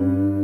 Mm-hmm.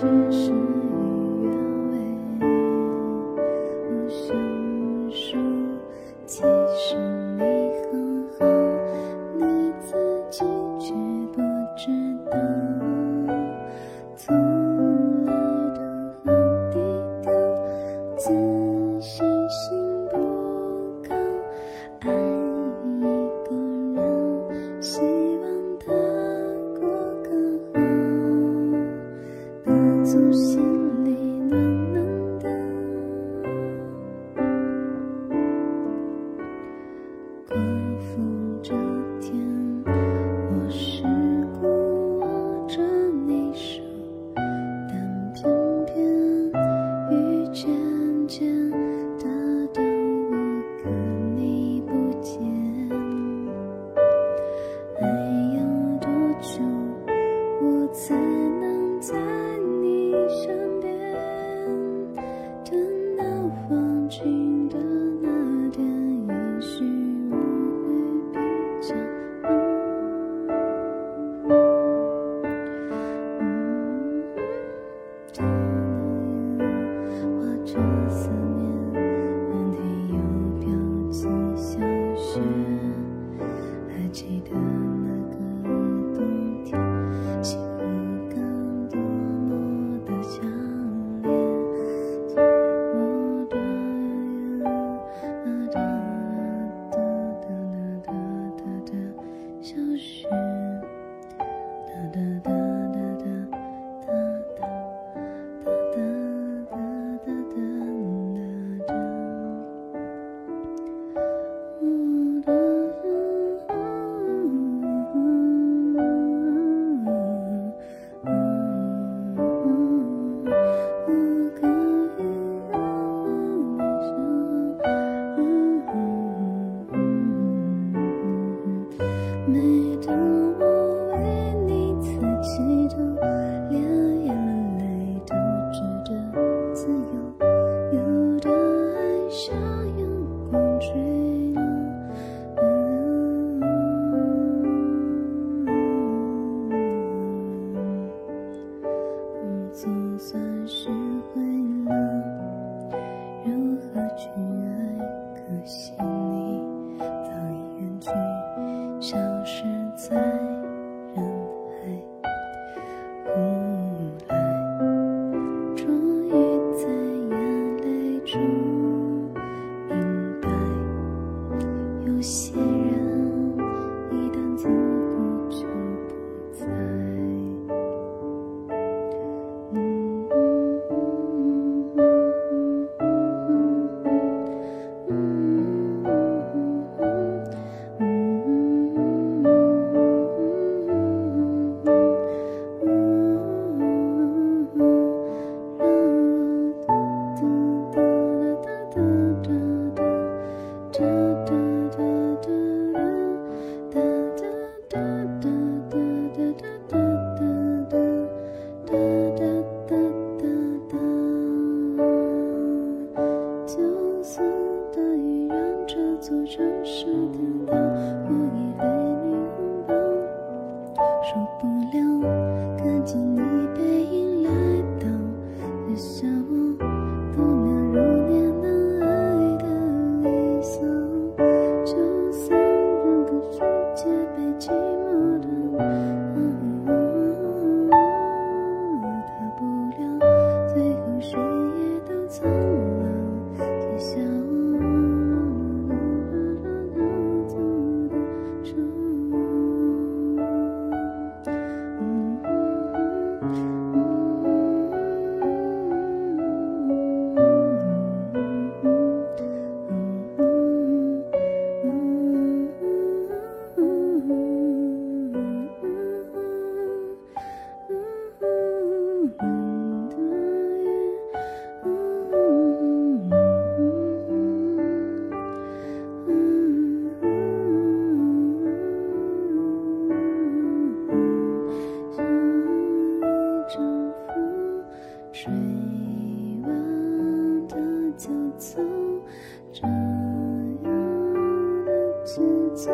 却是每当我为你抬起头连眼泪都值得自由有的爱像阳光坠落我总算学会了如何去爱可惜是在走这样的节奏，